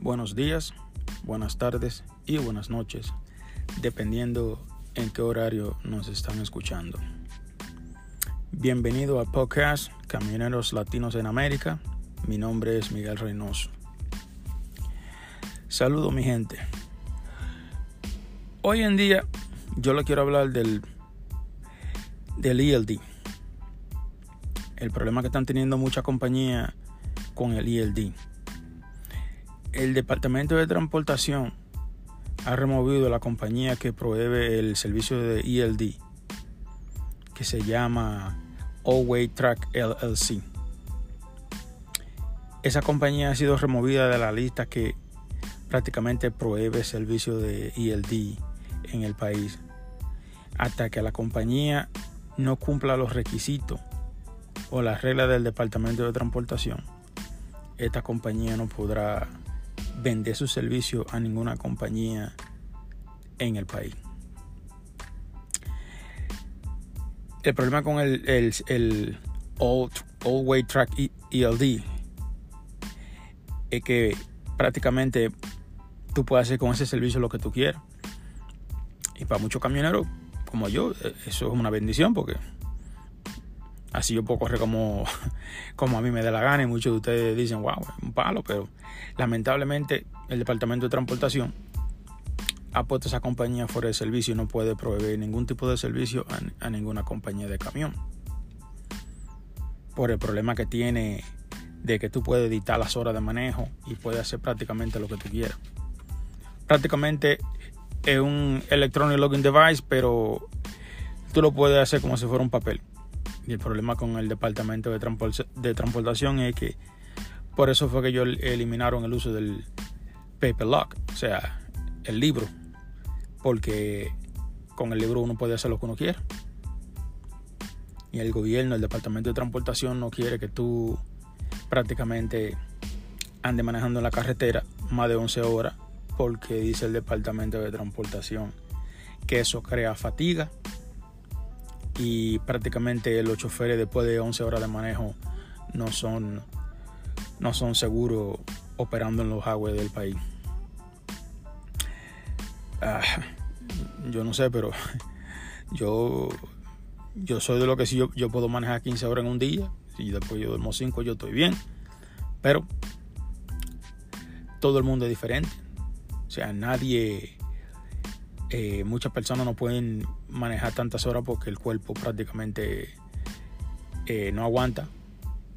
buenos días, buenas tardes y buenas noches, dependiendo en qué horario nos están escuchando. Bienvenido a podcast Camioneros Latinos en América. Mi nombre es Miguel Reynoso. Saludo mi gente. Hoy en día yo le quiero hablar del, del ELD. El problema que están teniendo muchas compañías con el ELD. El Departamento de Transportación ha removido la compañía que provee el servicio de ELD, que se llama All Track LLC. Esa compañía ha sido removida de la lista que prácticamente provee servicio de ELD en el país hasta que la compañía no cumpla los requisitos o las reglas del Departamento de Transportación. Esta compañía no podrá vender su servicio a ninguna compañía en el país. El problema con el, el, el All, Way Track ELD es que prácticamente tú puedes hacer con ese servicio lo que tú quieras. Y para muchos camioneros como yo, eh, eso es una bendición porque así yo puedo correr como, como a mí me dé la gana y muchos de ustedes dicen, wow, un palo, pero lamentablemente el Departamento de Transportación ha puesto esa compañía fuera de servicio y no puede proveer ningún tipo de servicio a, a ninguna compañía de camión. Por el problema que tiene de que tú puedes editar las horas de manejo y puedes hacer prácticamente lo que tú quieras. Prácticamente es un electronic login device, pero tú lo puedes hacer como si fuera un papel. Y el problema con el departamento de, de transportación es que por eso fue que ellos eliminaron el uso del paper lock, o sea, el libro, porque con el libro uno puede hacer lo que uno quiera. Y el gobierno, el departamento de transportación no quiere que tú prácticamente andes manejando en la carretera más de 11 horas porque dice el departamento de transportación que eso crea fatiga y prácticamente los choferes después de 11 horas de manejo no son, no son seguros operando en los highways del país. Ah, yo no sé, pero yo, yo soy de lo que si yo, yo puedo manejar 15 horas en un día, y después yo duermo 5, yo estoy bien. Pero todo el mundo es diferente. O sea, nadie, eh, muchas personas no pueden manejar tantas horas porque el cuerpo prácticamente eh, no aguanta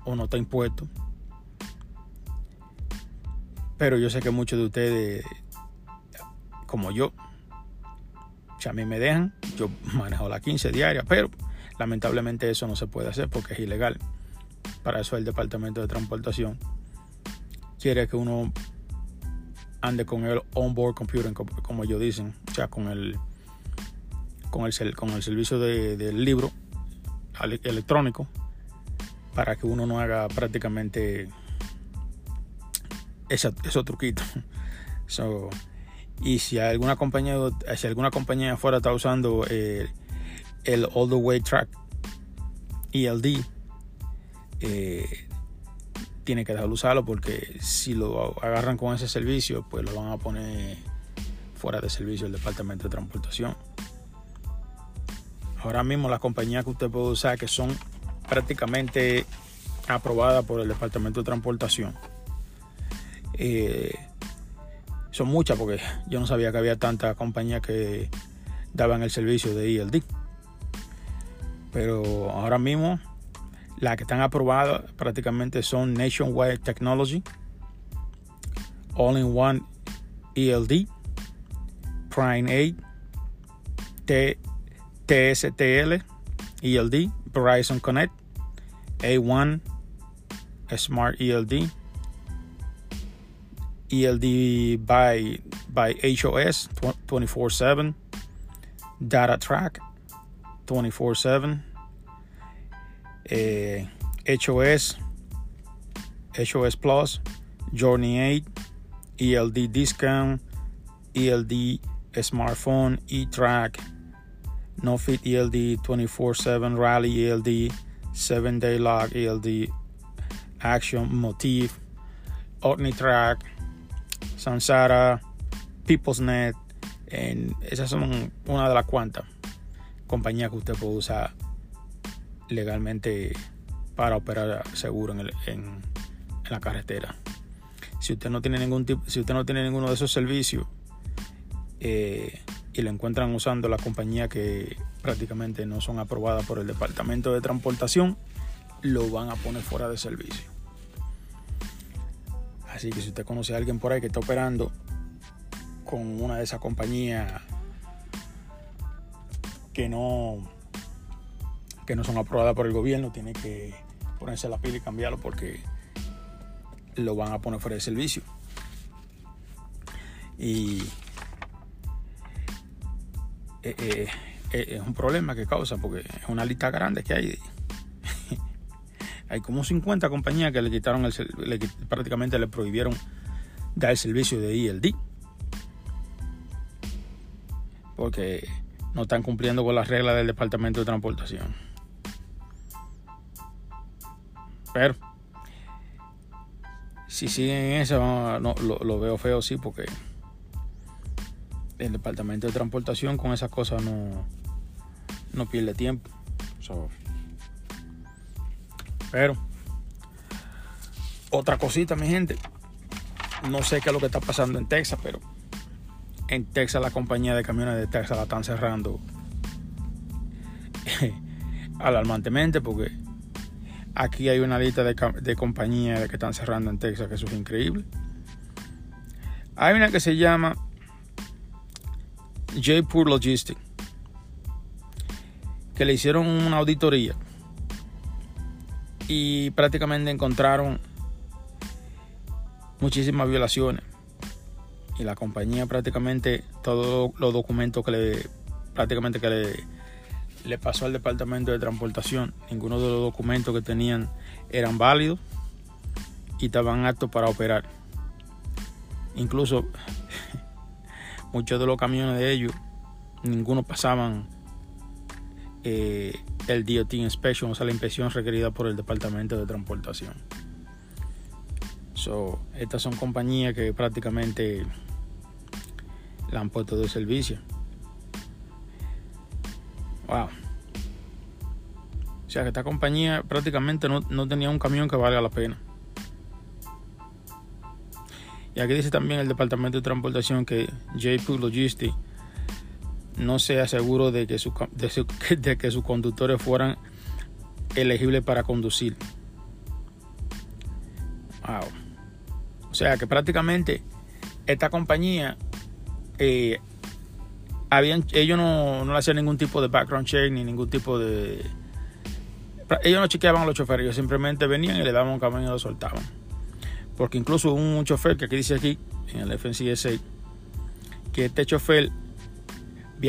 o no está impuesto. Pero yo sé que muchos de ustedes, como yo, si a mí me dejan, yo manejo las 15 diarias, pero lamentablemente eso no se puede hacer porque es ilegal. Para eso el Departamento de Transportación quiere que uno ande con el onboard computing, como ellos dicen, o sea, con el, con el, con el servicio del libro electrónico, para que uno no haga prácticamente esos truquitos. y si alguna compañía, si alguna compañía afuera está usando eh, el All the Way Track ELD, eh, tiene que dejarlo usarlo porque si lo agarran con ese servicio, pues lo van a poner fuera de servicio el departamento de transportación. Ahora mismo las compañías que usted puede usar que son prácticamente aprobadas por el departamento de transportación eh, son muchas porque yo no sabía que había tantas compañías que daban el servicio de ELD. Pero ahora mismo las que están aprobadas prácticamente son Nationwide Technology, All in One ELD, Prime 8, T TSTL, ELD, Verizon Connect, A1, Smart ELD, ELD by, by HOS 24 7, Data Track 24 7 eh, HOS, HOS Plus, Journey 8, ELD Discount, ELD Smartphone, E-Track, No Fit ELD 24/7 Rally ELD, 7 Day Lock ELD, Action Motif, OmniTrack, Sansara, PeoplesNet. En, esas son una de las cuantas compañías que usted puede usar legalmente para operar seguro en, en, la carretera. Si usted no tiene ningún tipo, si usted no tiene ninguno de esos servicios eh, y lo encuentran usando la compañía que prácticamente no son aprobadas por el Departamento de Transportación, lo van a poner fuera de servicio. Así que si usted conoce a alguien por ahí que está operando con una de esas compañías que no que no son aprobadas por el gobierno, tiene que ponerse la pila y cambiarlo porque lo van a poner fuera de servicio. Y eh, eh, eh, es un problema que causa porque es una lista grande que hay. hay como 50 compañías que le quitaron el, prácticamente le prohibieron dar el servicio de ILD porque no están cumpliendo con las reglas del Departamento de Transportación. Pero si siguen eso, no, lo, veo feo, sí, porque el Departamento de Transportación con esas cosas no, no pierde tiempo. pero, otra cosita, mi gente. No sé qué es lo que está pasando en Texas, pero en Texas la compañía de camiones de Texas la están cerrando alarmantemente porque aquí hay una lista de, compañías que están cerrando en Texas que eso es increíble. Hay una que se llama J-Pur Logistics que le hicieron una auditoría y prácticamente encontraron muchísimas violaciones y la compañía prácticamente todos los documentos que le prácticamente que le, le pasó al departamento de transportación. Ninguno de los documentos que tenían eran válidos y estaban aptos para operar. Incluso muchos de los camiones de ellos ninguno pasaban eh, el DOT inspection o sea la inspección requerida por el departamento de transportación. Estas son compañías que prácticamente la han puesto de servicio. Wow. O sea que esta compañía prácticamente no, tenía un camión que valga la pena. Y aquí dice también el departamento de transportación que JP Logistics no se aseguró de que, de que sus conductores fueran elegibles para conducir. Wow. O sea que prácticamente esta compañía, eh, ellos no, no le hacían ningún tipo de background check ni ningún tipo de... Ellos no chequeaban a los choferes, ellos simplemente venían y le daban un camión y lo soltaban. Porque incluso un chofer que aquí dice aquí, en el FNCSA, que este chofer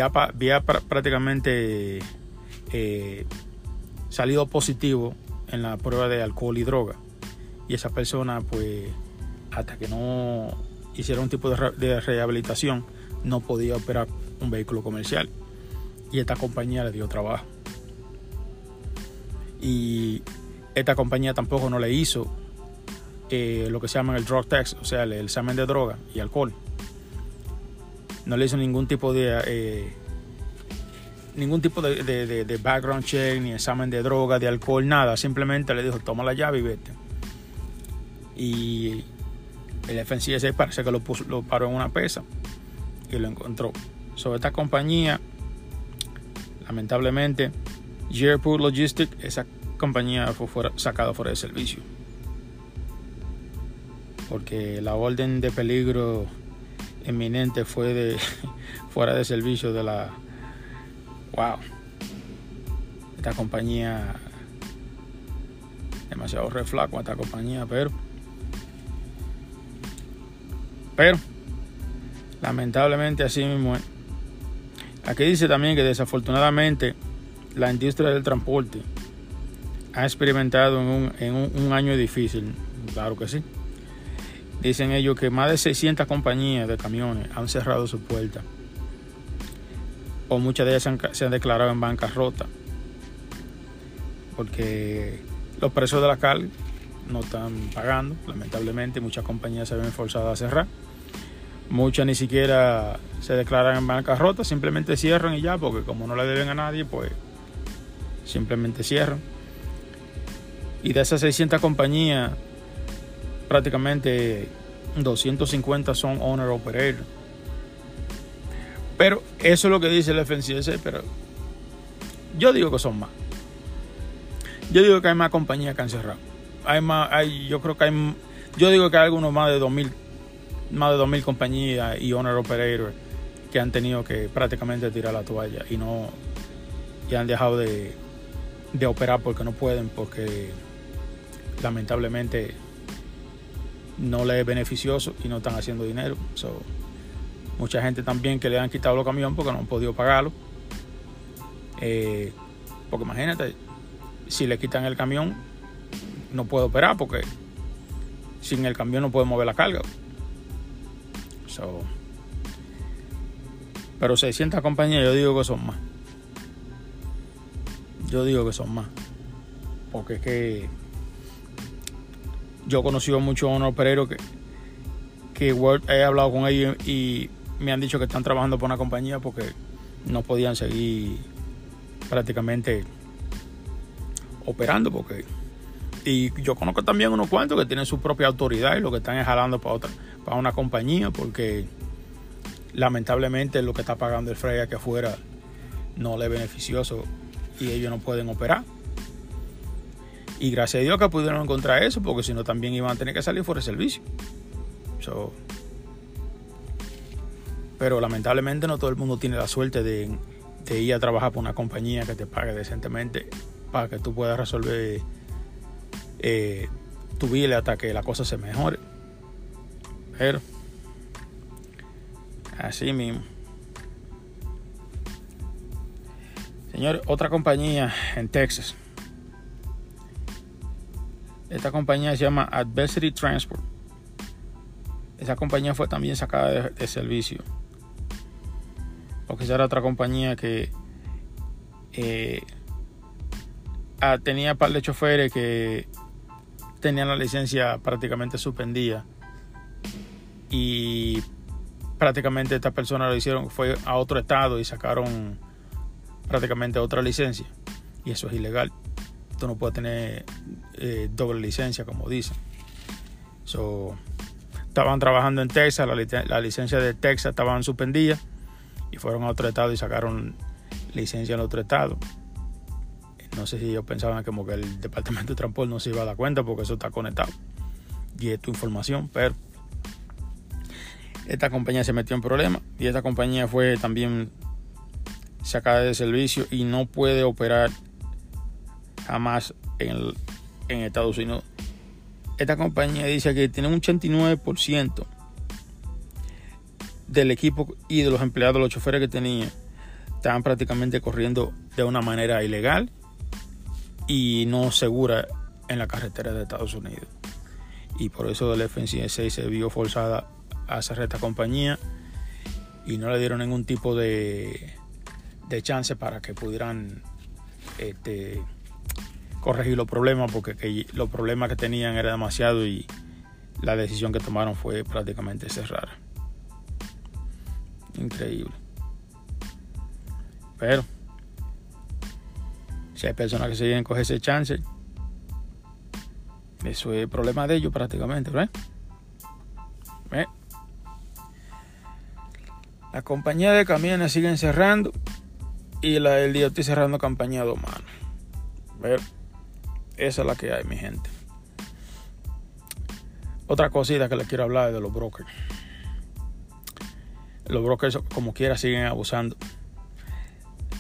había, prácticamente eh, salido positivo en la prueba de alcohol y droga. Y esa persona pues hasta que no hiciera un tipo de, rehabilitación, no podía operar un vehículo comercial. Y esta compañía le dio trabajo. Y esta compañía tampoco no le hizo eh, lo que se llama el drug test, o sea, el, examen de droga y alcohol. No le hizo ningún tipo de eh, ningún tipo de, background check, ni examen de droga, de alcohol, nada. Simplemente le dijo, toma la llave y vete. Y el FNCSA parece que lo, puso, lo paró en una pesa y lo encontró. Sobre esta compañía, lamentablemente, Jaipur Logistics, esa compañía fue fuera, sacada fuera de servicio. Porque la orden de peligro eminente fue de fuera de servicio de la wow esta compañía demasiado reflaco esta compañía pero pero, lamentablemente así mismo. Aquí dice también que desafortunadamente la industria del transporte ha experimentado en un, año difícil. Claro que sí. Dicen ellos que más de 600 compañías de camiones han cerrado sus puertas. O muchas de ellas se han, declarado en bancarrota. Porque los precios de la cal no están pagando. Lamentablemente muchas compañías se ven forzadas a cerrar Muchas ni siquiera se declaran en bancarrota, simplemente cierran y ya, porque como no le deben a nadie, pues simplemente cierran. Y de esas 600 compañías, prácticamente 250 son owner operator. Pero eso es lo que dice el FNCS, pero yo digo que son más. Yo digo que hay más compañías que han cerrado. Hay más, hay, yo creo que hay, yo digo que hay algunos más de 2000, más de 2000 compañías y owner operator que han tenido que prácticamente tirar la toalla y no, y han dejado de, de operar porque no pueden, porque lamentablemente no les es beneficioso y no están haciendo dinero. So, mucha gente también que le han quitado los camiones porque no han podido pagarlo. Eh, porque imagínate, si le quitan el camión, no puede operar porque sin el camión no puede mover la carga. So, pero 600 compañías yo digo que son más. Yo digo que son más. Porque es que yo he conocido muchos opereros que, que he hablado con ellos y me han dicho que están trabajando por una compañía porque no podían seguir prácticamente operando porque y yo conozco también unos cuantos que tienen su propia autoridad y lo que están es jalando para otra para una compañía porque lamentablemente lo que está pagando el Frey aquí afuera no le es beneficioso y ellos no pueden operar y gracias a Dios que pudieron encontrar eso, porque si no también iban a tener que salir fuera de servicio. pero lamentablemente no todo el mundo tiene la suerte de, ir a trabajar por una compañía que te pague decentemente para que tú puedas resolver eh, tu vida hasta que la cosa se mejore. Pero, así mismo. Señor, otra compañía en Texas esta compañía se llama Adversity Transport. Esa compañía fue también sacada de, servicio. Porque esa era otra compañía que eh, ah, tenía par de choferes que tenían la licencia prácticamente suspendida. Y prácticamente estas personas lo hicieron, fue a otro estado y sacaron prácticamente otra licencia. Y eso es ilegal tú no puedes tener eh, doble licencia, como dicen. estaban trabajando en Texas, la, licencia de Texas estaban suspendidas y fueron a otro estado y sacaron licencia en otro estado. No sé si ellos pensaban como que el departamento de transporte no se iba a dar cuenta porque eso está conectado. Y es tu información, pero esta compañía se metió en problemas y esta compañía fue también sacada de servicio y no puede operar jamás en, en Estados Unidos. Esta compañía dice que tiene un 89% del equipo y de los empleados, los choferes que tenía, estaban prácticamente corriendo de una manera ilegal y no segura en la carretera de Estados Unidos. Y por eso el FNCSA se vio forzada a cerrar esta compañía y no le dieron ningún tipo de, de chance para que pudieran este, corregir los problemas porque los problemas que tenían era demasiado y la decisión que tomaron fue prácticamente cerrar. Increíble. Pero si hay personas que se quieren coger ese chance, eso es problema de ellos prácticamente, ¿ves? ¿Ves? La compañía de camiones siguen cerrando y la del día estoy cerrando campaña manos. ¿Ves? Esa es la que hay, mi gente. Otra cosita que les quiero hablar es de los brokers. Los brokers, como quiera, siguen abusando.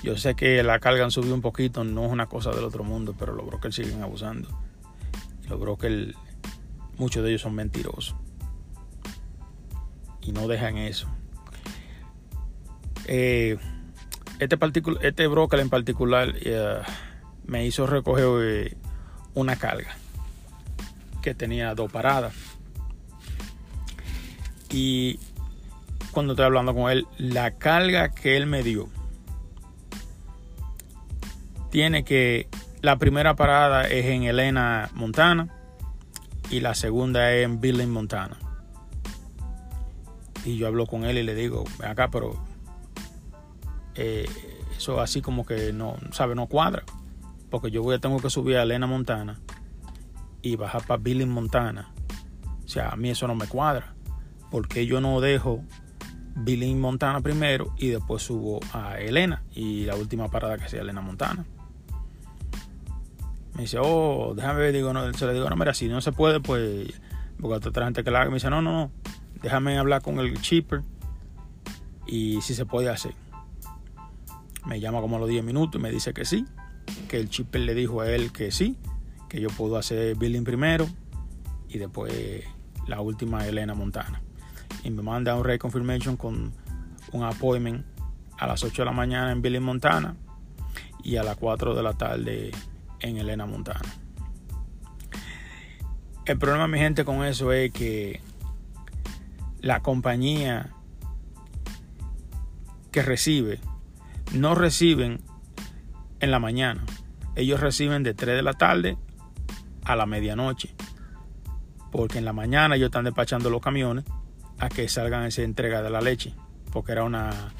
Yo sé que la carga han subido un poquito, no es una cosa del otro mundo, pero los brokers siguen abusando. Los brokers, muchos de ellos son mentirosos. Y no dejan eso. Eh, este, este broker en particular eh, me hizo recoger eh, una carga que tenía dos paradas. Y cuando estoy hablando con él, la carga que él me dio tiene que la primera parada es en Elena, Montana y la segunda es en Billing, Montana. Y yo hablo con él y le digo, ven acá, pero eh, eso así como que no, sabe, no cuadra. Porque yo voy tengo que subir a Elena Montana y bajar para Billy Montana. O sea, a mí eso no me cuadra. Porque yo no dejo Billy Montana primero y después subo a Elena y la última parada que sea Elena Montana. Me dice, oh, déjame ver, digo, no, se le digo, no, mira, si no se puede, pues, porque otra gente que la haga, me dice, no, no, déjame hablar con el chipper y si se puede hacer. Me llama como a los 10 minutos y me dice que sí, que el chipper le dijo a él que sí, que yo puedo hacer billing primero y después la última Elena Montana. Y me manda un reconfirmation con un appointment a las 8 de la mañana en Billing Montana y a las 4 de la tarde en Elena Montana. El problema, mi gente, con eso es que la compañía que recibe no reciben en la mañana. Ellos reciben de 3 de la tarde a la medianoche. Porque en la mañana ellos están despachando los camiones a que salgan esa entrega de la leche. Porque era una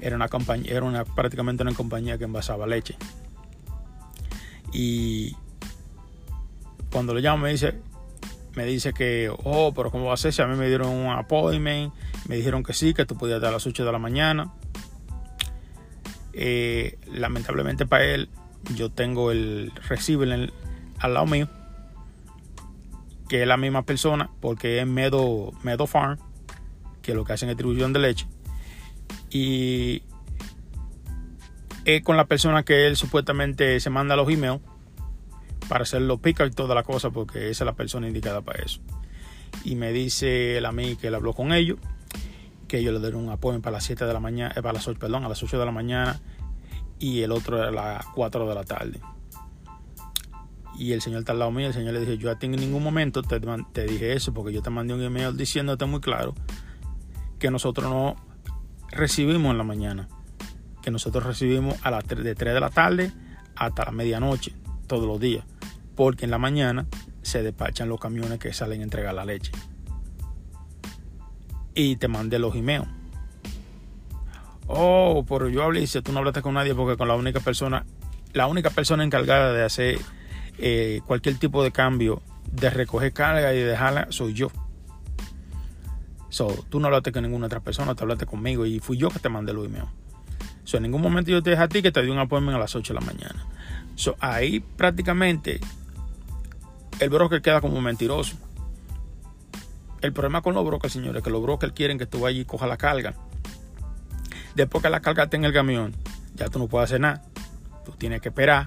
era una compañía, era prácticamente una compañía que envasaba leche. Y cuando lo llamo me dice, me dice que, oh, pero ¿cómo va a ser? Si a mí me dieron un appointment, me dijeron que sí, que tú podías dar a las 8 de la mañana. Eh, lamentablemente para él, yo tengo el receiver al lado mío, que es la misma persona, porque es Medo, Medo Farm, que es lo que hacen distribución de leche. Y es con la persona que él supuestamente se manda los emails para hacer los pick y toda la cosa, porque esa es la persona indicada para eso. Y me dice él a mí que él habló con ellos, que ellos le dieron un apoyo para las 7 de la mañana, eh, para las 8, perdón, a las 8 de la mañana y el otro a las 4 de la tarde. Y el señor está al lado mío, el señor le dije, yo a ti en ningún momento te, te dije eso, porque yo te mandé un email diciéndote muy claro que nosotros no recibimos en la mañana que nosotros recibimos a las 3, de 3 de la tarde hasta la medianoche, todos los días. Porque en la mañana se despachan los camiones que salen a entregar la leche. Y te mandé los emails. Oh, pero yo hablé y dice, tú no hablaste con nadie porque con la única persona, la única persona encargada de hacer eh, cualquier tipo de cambio, de recoger carga y dejarla, soy yo. So, tú no hablaste con ninguna otra persona, te hablaste conmigo y fui yo que te mandé los emails. So, en ningún momento yo te dije a ti que te di un appointment a las 8 de la mañana. So, ahí prácticamente el broker queda como mentiroso. El problema con los brokers, señores, es que los brokers quieren que tú vayas y cojas la carga. Después que la carga esté en el camión, ya tú no puedes hacer nada. Tú tienes que esperar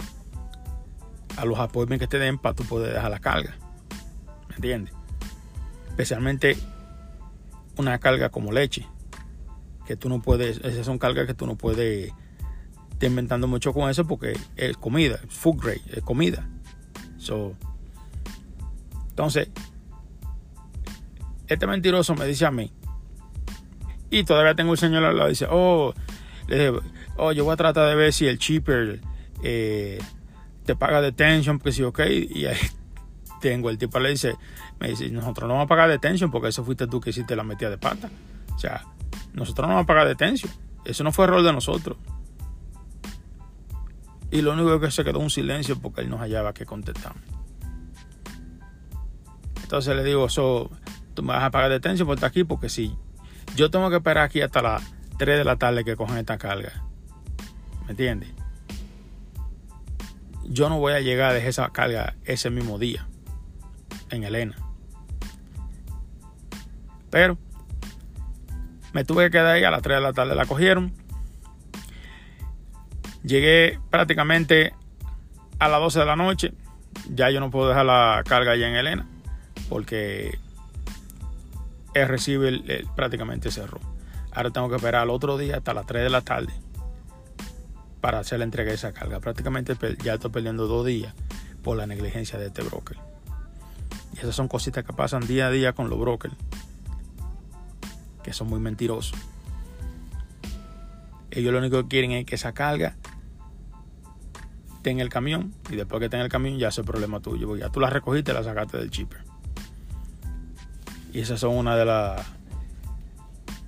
a los appointments que te den para tú poder dejar la carga. ¿Me entiendes? Especialmente una carga como leche que tú no puedes, esas son cargas que tú no puedes estar inventando mucho con eso porque es comida, food grade, es comida. entonces, este mentiroso me dice a mí, y todavía tengo el señor al lado, dice, oh, le dije, oh, yo voy a tratar de ver si el cheaper eh, te paga detention, porque si ok, y ahí tengo el tipo le dice, me dice, nosotros no vamos a pagar detention porque eso fuiste tú que hiciste la metida de pata. O sea, nosotros no vamos a pagar detención. Eso no fue error de nosotros. Y lo único que se quedó un silencio porque él nos hallaba que contestar. Entonces le digo, so, tú me vas a pagar detención por estar aquí porque si yo tengo que esperar aquí hasta las 3 de la tarde que cojan esta carga. ¿Me entiendes? Yo no voy a llegar a dejar esa carga ese mismo día en Elena. Pero me tuve que quedar ahí a las 3 de la tarde, la cogieron. Llegué prácticamente a las 12 de la noche. Ya yo no puedo dejar la carga allá en Elena porque el receiver prácticamente cerró. Ahora tengo que esperar al otro día hasta las 3 de la tarde para hacer la entrega de esa carga. Prácticamente ya estoy perdiendo dos días por la negligencia de este broker. Y esas son cositas que pasan día a día con los brokers que son muy mentirosos. Ellos lo único que quieren es que esa carga en el camión y después que esté en el camión ya es el problema tuyo, ya tú la recogiste y la sacaste del chipper. Y esas son una de las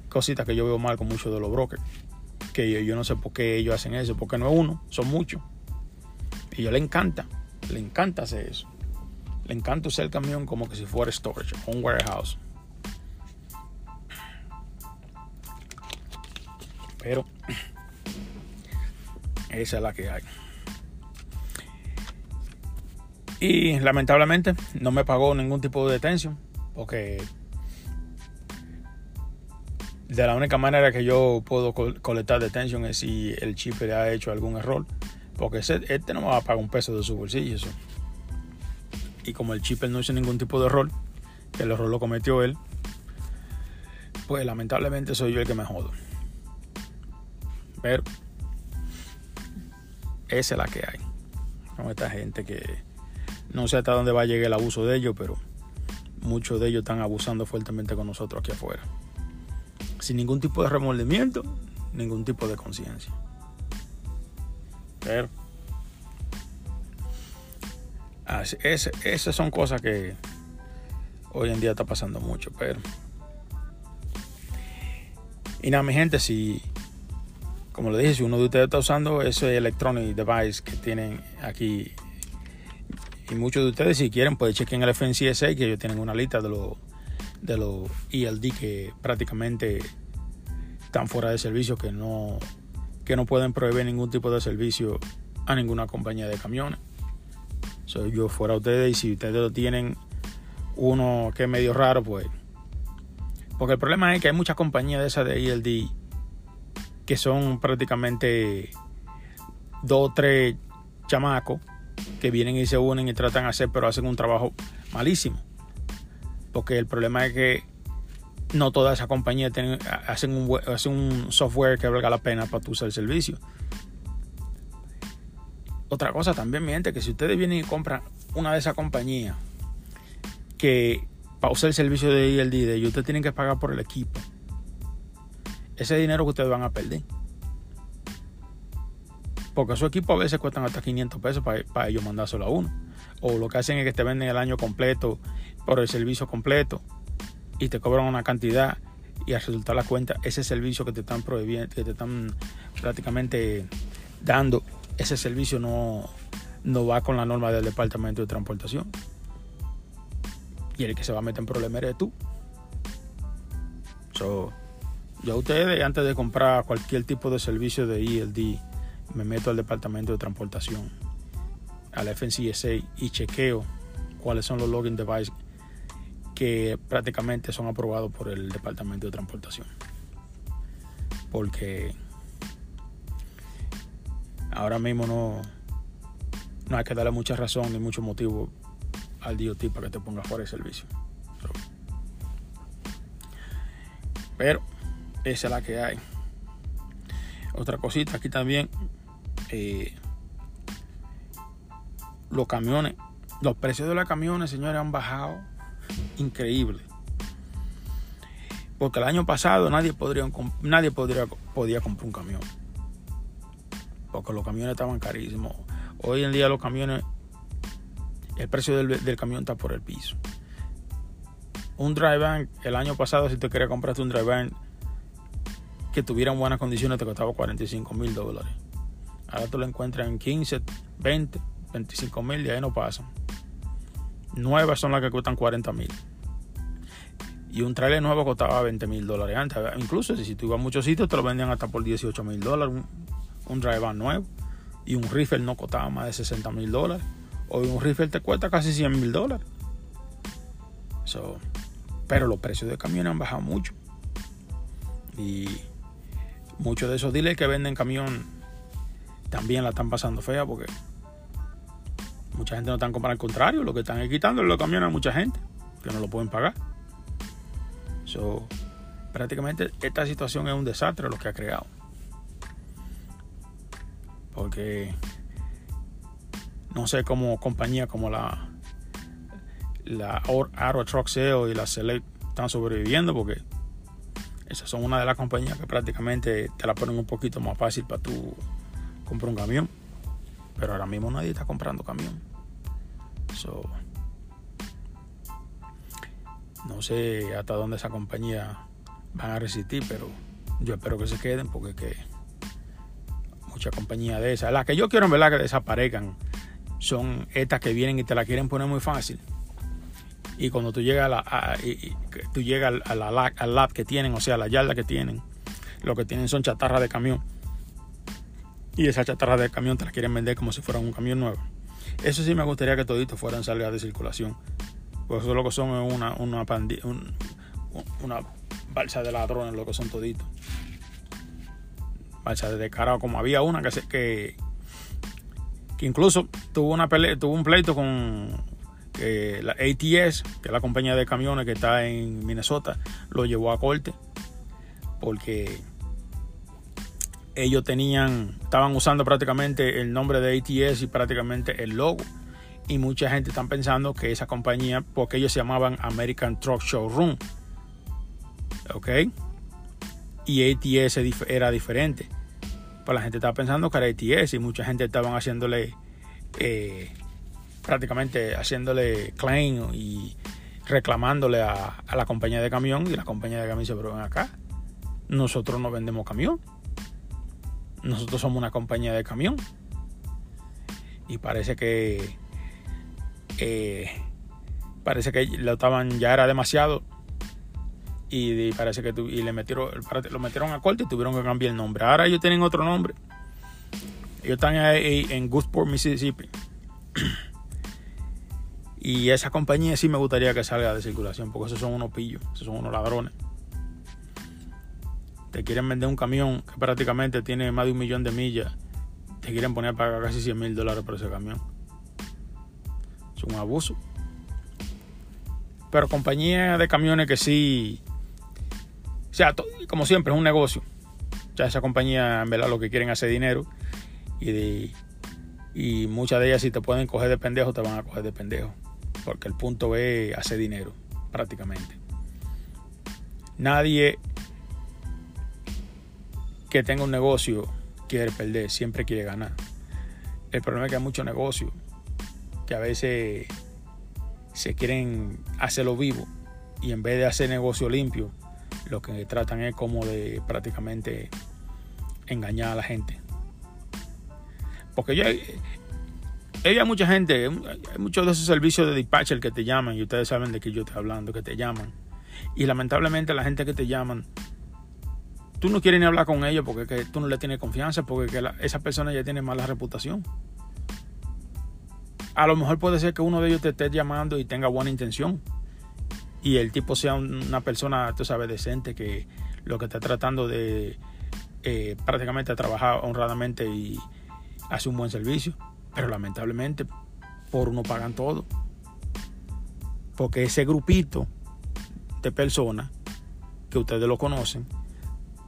cositas que yo veo mal con muchos de los brokers. Que yo, yo no sé por qué ellos hacen eso, porque no es uno, son muchos. Y yo le encanta, le encanta hacer eso. Le encanta usar el camión como que si fuera storage, un warehouse. Pero esa es la que hay. Y lamentablemente no me pagó ningún tipo de detención. Porque de la única manera que yo puedo colectar detención es si el chip le ha hecho algún error. Porque este no me va a pagar un peso de su bolsillo. Eso. Y como el chip no hizo ningún tipo de error, que el error lo cometió él, pues lamentablemente soy yo el que me jodo. Pero esa es la que hay. Con esta gente que no sé hasta dónde va a llegar el abuso de ellos, pero muchos de ellos están abusando fuertemente con nosotros aquí afuera. Sin ningún tipo de remordimiento, ningún tipo de conciencia. Pero esas son cosas que hoy en día está pasando mucho, pero y nada, mi gente, si como le dije, si uno de ustedes está usando ese electronic device que tienen aquí, y muchos de ustedes, si quieren, pueden chequen el FNCSA, que ellos tienen una lista de los de los ELD que prácticamente están fuera de servicio, que no, que no pueden proveer ningún tipo de servicio a ninguna compañía de camiones. So, yo fuera ustedes y si ustedes lo tienen uno que es medio raro, pues. Porque el problema es que hay muchas compañías de esas de ELD que son prácticamente dos o tres chamacos que vienen y se unen y tratan de hacer, pero hacen un trabajo malísimo. Porque el problema es que no todas esas compañías tienen, hacen, un, hacen un software que valga la pena para tu usar el servicio. Otra cosa también, mi gente, que si ustedes vienen y compran una de esas compañías que para usar el servicio de ELD y ustedes tienen que pagar por el equipo ese dinero que ustedes van a perder. Porque su equipo a veces cuestan hasta 500 pesos para, ellos mandárselo a uno. O lo que hacen es que te venden el año completo por el servicio completo y te cobran una cantidad y al resultar la cuenta, ese servicio que te están prohibiendo, que te están prácticamente dando, ese servicio no, no va con la norma del Departamento de Transportación. Y el que se va a meter en problemas eres tú. So, yo a ustedes, antes de comprar cualquier tipo de servicio de ELD, me meto al departamento de transportación, al FNCSA y chequeo cuáles son los login devices que prácticamente son aprobados por el departamento de transportación. Porque ahora mismo no, no hay que darle mucha razón ni mucho motivo al DOT para que te ponga fuera de servicio. Pero esa es la que hay. Otra cosita aquí también. Eh, los camiones. Los precios de los camiones, señores, han bajado. Increíble. Porque el año pasado nadie, podría, podía comprar un camión. Porque los camiones estaban carísimos. Hoy en día los camiones, el precio del, del camión está por el piso. Un dry van, el año pasado si te querías comprarte un dry van que tuvieran buenas condiciones te costaba 45 mil dólares. Ahora tú lo encuentras en 15, 20, 25 mil y ahí no pasan. Nuevas son las que cuestan 40 mil. Y un trailer nuevo costaba 20 mil dólares antes. Incluso si tú ibas a muchos sitios te lo vendían hasta por 18 mil dólares. Un, un driver nuevo. Y un rifle no costaba más de 60 mil dólares. Hoy un rifle te cuesta casi 100 mil dólares. pero los precios de camiones han bajado mucho. Y muchos de esos dealers que venden camión también la están pasando fea porque mucha gente no están comprando al contrario, lo que están es quitando los camiones a mucha gente que no lo pueden pagar. So, prácticamente esta situación es un desastre lo que ha creado. Porque no sé cómo compañías como la la Aero Truck Sale y la Select están sobreviviendo porque esas son una de las compañías que prácticamente te la ponen un poquito más fácil para tú comprar un camión. Pero ahora mismo nadie está comprando camión. no sé hasta dónde esa compañía van a resistir, pero yo espero que se queden porque que mucha compañía de esas. Las que yo quiero en verdad que desaparezcan son estas que vienen y te la quieren poner muy fácil. Y cuando tú llegas, a la, tú llegas a al lab que tienen, o sea, a la yarda que tienen, lo que tienen son chatarras de camión. Y esa chatarra de camión te la quieren vender como si fuera un camión nuevo. Eso sí me gustaría que toditos fueran salidas de circulación. Porque eso lo que son es una, una, una balsa de ladrones, lo que son toditos. Balsa de descarado, como había una que, se, que, que incluso tuvo, una pelea, tuvo un pleito con la ATS, que es la compañía de camiones que está en Minnesota, lo llevó a corte porque ellos tenían, estaban usando prácticamente el nombre de ATS y prácticamente el logo. Y mucha gente está pensando que esa compañía, porque ellos se llamaban American Truck Showroom. ¿Ok? Y ATS era diferente. Pues la gente estaba pensando que era ATS y mucha gente estaban haciéndole, eh, prácticamente haciéndole claim y reclamándole a, la compañía de camión. Y la compañía de camión se ven acá. Nosotros no vendemos camión nosotros somos una compañía de camión y parece que eh, parece que lo estaban ya era demasiado y, parece que y le metieron lo metieron a corte y tuvieron que cambiar el nombre ahora ellos tienen otro nombre ellos están ahí en Goodsport Mississippi y esa compañía sí me gustaría que salga de circulación porque esos son unos pillos esos son unos ladrones te quieren vender un camión que prácticamente tiene más de un millón de millas, te quieren poner a pagar casi 100 mil dólares por ese camión. Es un abuso. Pero compañía de camiones que sí, o sea, como siempre, es un negocio. O sea, esa compañía en verdad lo que quieren hacer dinero y, y muchas de ellas si te pueden coger de pendejo, te van a coger de pendejo. Porque el punto es hacer dinero, prácticamente. Nadie que tenga un negocio quiere perder, siempre quiere ganar. El problema es que hay muchos negocios que a veces se quieren hacerlo vivo y en vez de hacer negocio limpio, lo que tratan es como de prácticamente engañar a la gente. Porque ya hay, mucha gente, hay muchos de esos servicios de dispatcher que te llaman y ustedes saben de qué yo estoy hablando, que te llaman. Y lamentablemente la gente que te llaman tú no quieres ni hablar con ellos porque tú no le tienes confianza, porque esa persona ya tiene mala reputación. A lo mejor puede ser que uno de ellos te esté llamando y tenga buena intención. Y el tipo sea una persona, tú sabes, decente, que lo que está tratando de eh, prácticamente trabajar honradamente y hace un buen servicio. Pero lamentablemente, por uno pagan todo. Porque ese grupito de personas que ustedes lo conocen,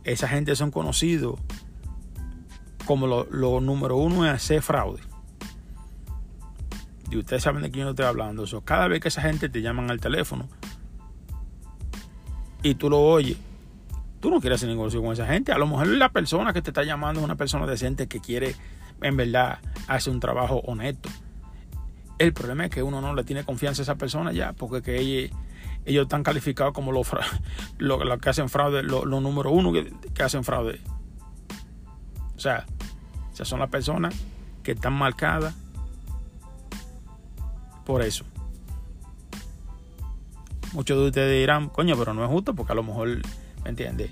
esa gente son conocidos como lo, número uno es hacer fraude. Y ustedes saben de quién yo estoy hablando. Cada vez que esa gente te llaman al teléfono y tú lo oyes, tú no quieres hacer negocio con esa gente. A lo mejor la persona que te está llamando es una persona decente que quiere, en verdad, hacer un trabajo honesto. El problema es que uno no le tiene confianza a esa persona ya, porque que ellos están calificados como los lo, que hacen fraude, los lo número uno que, hacen fraude. O sea, esas son las personas que están marcadas por eso. Muchos de ustedes dirán, coño, pero no es justo porque a lo mejor, ¿me entiendes?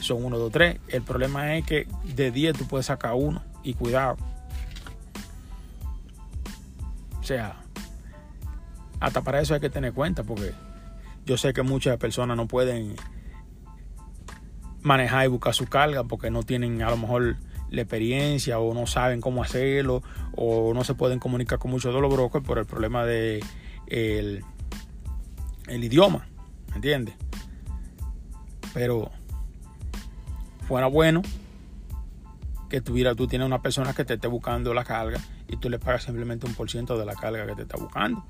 Son uno, dos, tres. El problema es que de 10 tú puedes sacar uno y cuidado. O sea, hasta para eso hay que tener cuenta porque yo sé que muchas personas no pueden manejar y buscar su carga porque no tienen a lo mejor la experiencia o no saben cómo hacerlo o no se pueden comunicar con muchos de los brokers por el problema de el, idioma, ¿me entiendes? Pero fuera bueno que tuviera, tú tienes una persona que te esté buscando la carga y tú le pagas simplemente un por ciento de la carga que te está buscando.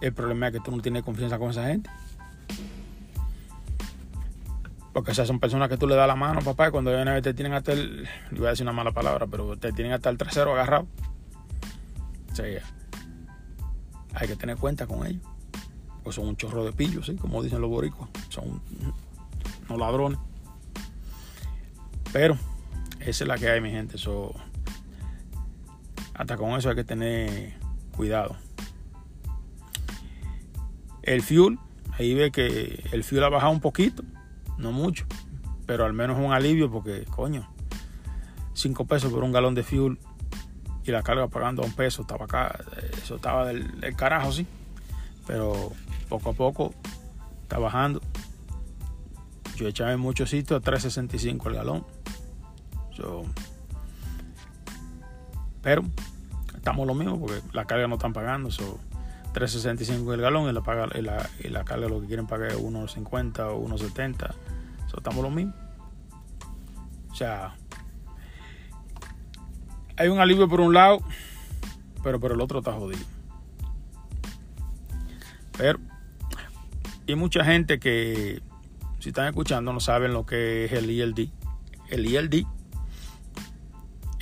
El problema es que tú no tienes confianza con esa gente. Porque esas son personas que tú le das la mano, papá, y cuando vienen te tienen hasta el. Voy a decir una mala palabra, pero te tienen hasta el trasero agarrado. O sea, hay que tener cuenta con ellos. Pues son un chorro de pillos, ¿sí? como dicen los boricuas. Son no ladrones. Pero esa es la que hay, mi gente. So, hasta con eso hay que tener cuidado. El fuel, ahí ve que el fuel ha bajado un poquito, no mucho, pero al menos un alivio porque, coño, 5 pesos por un galón de fuel y la carga pagando a un peso, estaba acá, eso estaba del, del carajo, sí. Pero poco a poco está bajando. Yo echaba en muchos sitios a 3.65 el galón. Pero estamos lo mismo porque la carga no están pagando. So, 3.65 el galón y la, paga, y la, y la carga lo que quieren pagar es 1.50 o 1.70. So, estamos lo mismo. O sea, hay un alivio por un lado, pero por el otro está jodido. Pero, y mucha gente que, si están escuchando, no saben lo que es el ELD. El ELD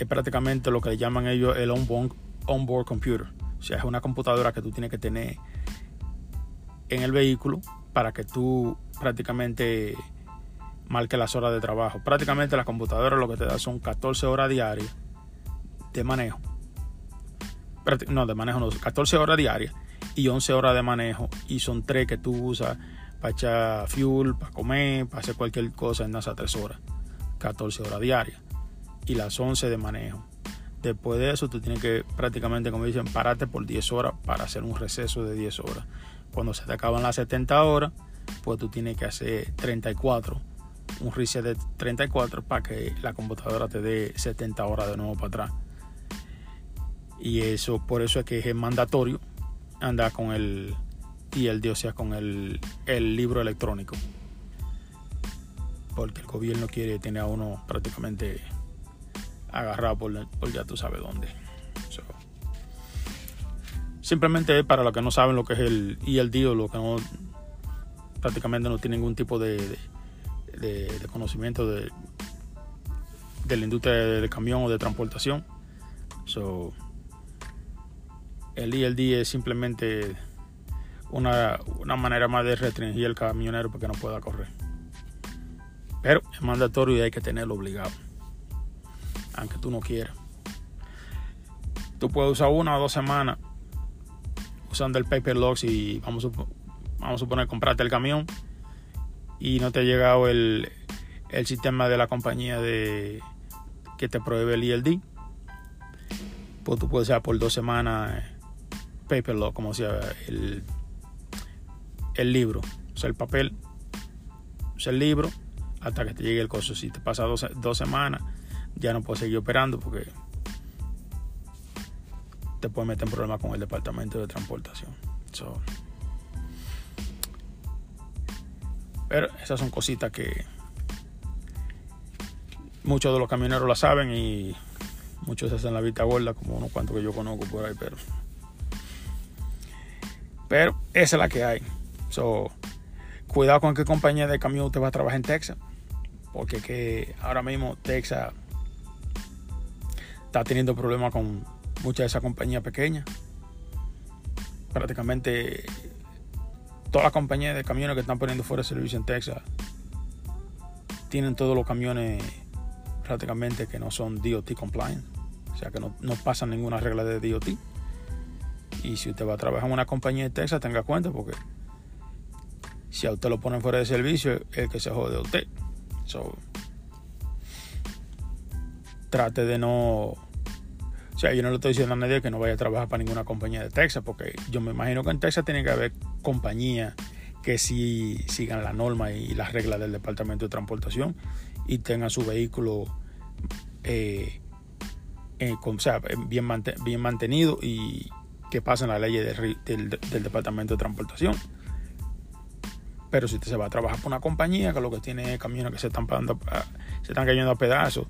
es prácticamente lo que le llaman ellos el onboard, onboard computer. O sea, es una computadora que tú tienes que tener en el vehículo para que tú prácticamente marques las horas de trabajo. Prácticamente la computadora lo que te da son 14 horas diarias de manejo. No, de manejo no, 14 horas diarias y 11 horas de manejo. Y son tres que tú usas para echar fuel, para comer, para hacer cualquier cosa en esas 3 horas. 14 horas diarias. Y las 11 de manejo. Después de eso, tú tienes que prácticamente, como dicen, pararte por 10 horas para hacer un receso de 10 horas. Cuando se te acaban las 70 horas, pues tú tienes que hacer 34, un reset de 34 para que la computadora te dé 70 horas de nuevo para atrás. Y eso, por eso es que es mandatorio andar con el TLD, o sea, con el, el libro electrónico. Porque el gobierno quiere tener a uno prácticamente agarrado por, ya tú sabes dónde. Simplemente para los que no saben lo que es el ELD o lo que no prácticamente no tiene ningún tipo de, conocimiento de, la industria del camión o de transportación. So, el ELD es simplemente una, una, manera más de restringir el camionero para que no pueda correr. Pero es mandatorio y hay que tenerlo obligado. Aunque tú no quieras. Tú puedes usar una o dos semanas usando el paper locks y vamos a, vamos a suponer comprarte el camión y no te ha llegado el, el sistema de la compañía de que te prohíbe el ELD. Pues tú puedes usar por dos semanas paper law, como sea el, el libro, o sea, el papel, o sea, el libro, hasta que te llegue el costo. Si te pasa dos, dos semanas, ya no puedes seguir operando porque te puede meter en problemas con el departamento de transportación. Pero esas son cositas que muchos de los camioneros la saben y muchos hacen la vista gorda, como unos cuantos que yo conozco por ahí, pero pero esa es la que hay. So, cuidado con qué compañía de camión usted va a trabajar en Texas. Porque que ahora mismo Texas está teniendo problemas con muchas de esas compañías pequeñas. Prácticamente todas las compañías de camiones que están poniendo fuera de servicio en Texas tienen todos los camiones prácticamente que no son DOT compliant. O sea que no, pasan ninguna regla de DOT. Y si usted va a trabajar en una compañía de Texas, tenga cuenta porque si a usted lo ponen fuera de servicio, el que se jode a usted. Trate de no. O sea, yo no le estoy diciendo a nadie que no vaya a trabajar para ninguna compañía de Texas, porque yo me imagino que en Texas tiene que haber compañías que sí sigan la norma y las reglas del Departamento de Transportación y tengan su vehículo eh, eh, o sea, bien, bien mantenido y, que pasan las leyes del, del, del, Departamento de Transportación. Pero si usted se va a trabajar por una compañía que lo que tiene es camiones que se están, pagando, se están cayendo a pedazos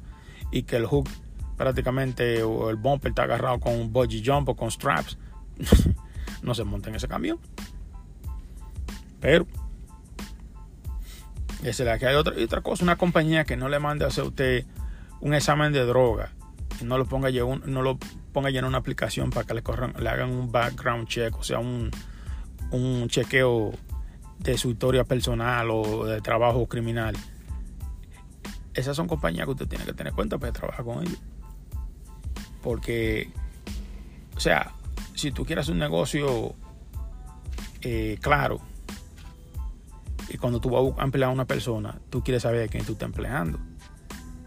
y que el hook prácticamente o el bumper está agarrado con un bungee jump o con straps, no se monta en ese camión. Pero es la que hay otra, otra cosa, una compañía que no le mande a hacer usted un examen de droga no lo ponga no lo ponga ya en una aplicación para que le corran, le hagan un background check, o sea, un, un chequeo de su historia personal o de trabajo criminal esas son compañías que usted tiene que tener en cuenta para trabajar con ellos. Porque, o sea, si tú quieres un negocio eh, claro, y cuando tú vas a emplear a una persona, tú quieres saber a quién tú estás empleando.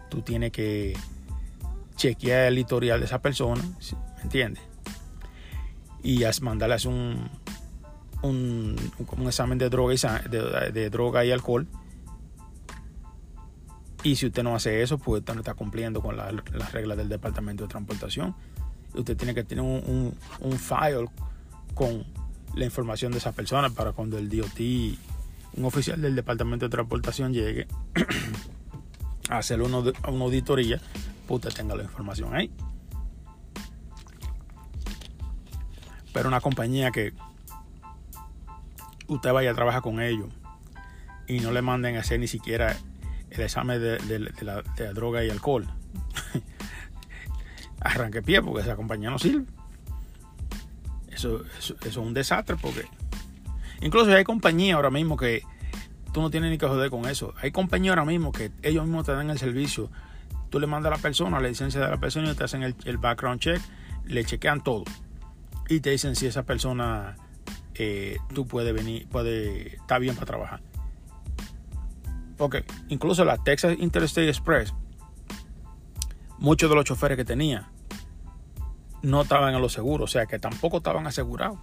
Tú tienes que chequear el historial de esa persona, ¿me entiendes? Y mandarles un, un, un, examen de droga, y, de, droga y alcohol. Y si usted no hace eso, pues usted no está cumpliendo con las reglas del Departamento de Transportación. Usted tiene que tener un, file con la información de esa persona para cuando el DOT, un oficial del Departamento de Transportación llegue a hacer una, una auditoría, pues usted tenga la información ahí. Pero una compañía que usted vaya a trabajar con ellos y no le manden a hacer ni siquiera el examen de, la, droga y alcohol. Arranque pie porque esa compañía no sirve. Eso, es un desastre porque incluso hay compañías ahora mismo que tú no tienes ni que joder con eso. Hay compañías ahora mismo que ellos mismos te dan el servicio. Tú le mandas a la persona la licencia de la persona y te hacen el, el background check, le chequean todo y te dicen si esa persona eh, tú puedes venir, puede, está bien para trabajar. Porque incluso la Texas Interstate Express, muchos de los choferes que tenía no estaban en los seguros, o sea que tampoco estaban asegurados.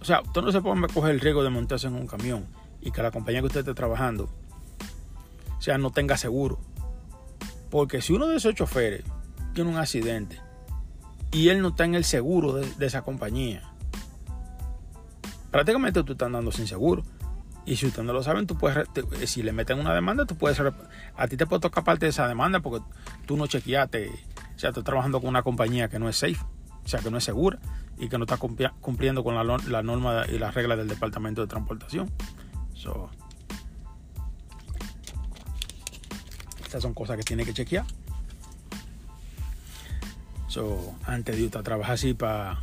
O sea, usted no se puede coger el riesgo de montarse en un camión y que la compañía que usted esté trabajando, o sea, no tenga seguro. Porque si uno de esos choferes tiene un accidente y él no está en el seguro de esa compañía, prácticamente tú estás andando sin seguro. Y si ustedes no lo saben, tú puedes, si le meten una demanda, tú puedes, a ti te puede tocar parte de esa demanda porque tú no chequeaste, o sea, estás trabajando con una compañía que no es safe, o sea, que no es segura y que no está cumpliendo con la, la norma y las reglas del Departamento de Transportación. So, estas son cosas que tiene que chequear. So, antes de a trabajar así para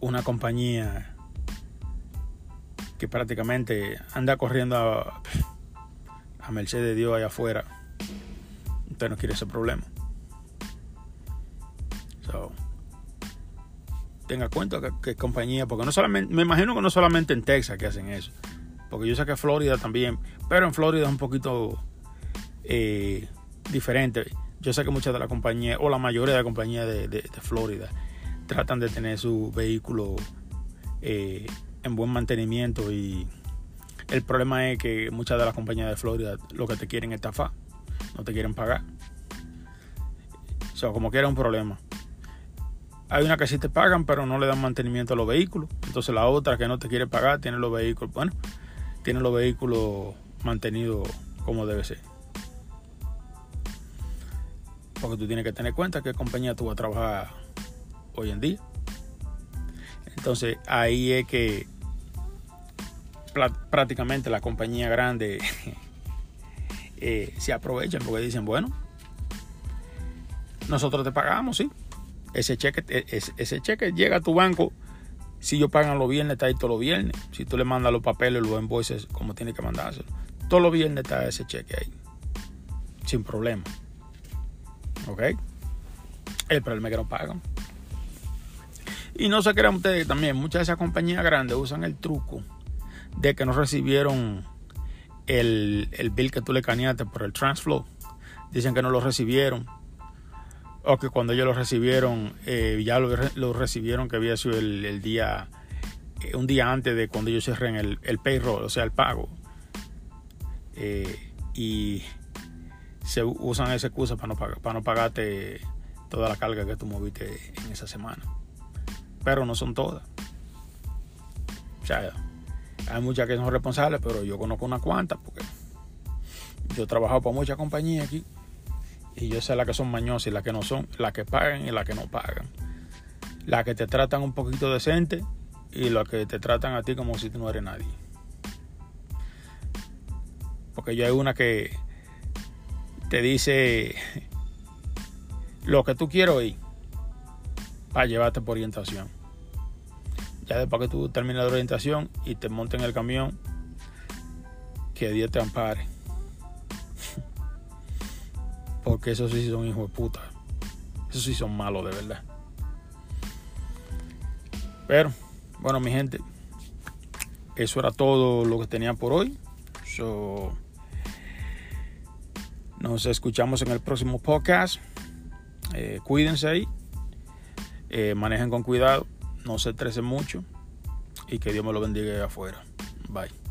una compañía que prácticamente anda corriendo a, a merced de Dios allá afuera, usted no quiere ese problema. tenga cuenta que, compañía, porque no solamente, me imagino que no solamente en Texas que hacen eso, porque yo sé que Florida también, pero en Florida es un poquito eh, diferente. Yo sé que muchas de las compañías, o la mayoría de las compañías de, Florida, tratan de tener su vehículo eh, en buen mantenimiento y el problema es que muchas de las compañías de Florida lo que te quieren es estafar, no te quieren pagar. O sea, como que era un problema. Hay una que sí te pagan, pero no le dan mantenimiento a los vehículos. Entonces la otra que no te quiere pagar tiene los vehículos, bueno, tiene los vehículos mantenidos como debe ser. Porque tú tienes que tener cuenta qué compañía tú vas a trabajar hoy en día. Entonces ahí es que prácticamente la compañía grande eh, se aprovechan porque dicen, bueno, nosotros te pagamos, sí. Ese cheque, e, ese, cheque llega a tu banco. Si ellos pagan los viernes, está ahí todos los viernes. Si tú le mandas los papeles, los invoices, como tiene que mandárselo. Todos los viernes está ese cheque ahí. Sin problema. ¿Ok? El problema es que no pagan. Y no se crean ustedes también, muchas de esas compañías grandes usan el truco de que no recibieron el, el bill que tú le caneaste por el Transflow. Dicen que no lo recibieron. O que cuando ellos lo recibieron, eh, ya lo, recibieron que había sido el, día, eh, un día antes de cuando ellos cierren el, el payroll, o sea, el pago. Eh, y se usan esa excusa para no, para no pagarte toda la carga que tú moviste en esa semana pero no son todas. O hay muchas que son responsables, pero yo conozco unas cuantas porque yo he trabajado para muchas compañías aquí y yo sé las que son mañosas y las que no son, las que pagan y las que no pagan. Las que te tratan un poquito decente y las que te tratan a ti como si tú no eres nadie. Porque yo hay una que te dice lo que tú quiero oír para llevarte por orientación. Ya después que tú terminas la orientación y te montes en el camión, que Dios te ampare. Porque esos sí son hijos de puta. Esos sí son malos de verdad. Pero, bueno, mi gente, eso era todo lo que tenía por hoy. So, nos escuchamos en el próximo podcast. Eh, cuídense ahí. Eh, manejen con cuidado. No se estresen mucho. Y que Dios me lo bendiga afuera. Bye.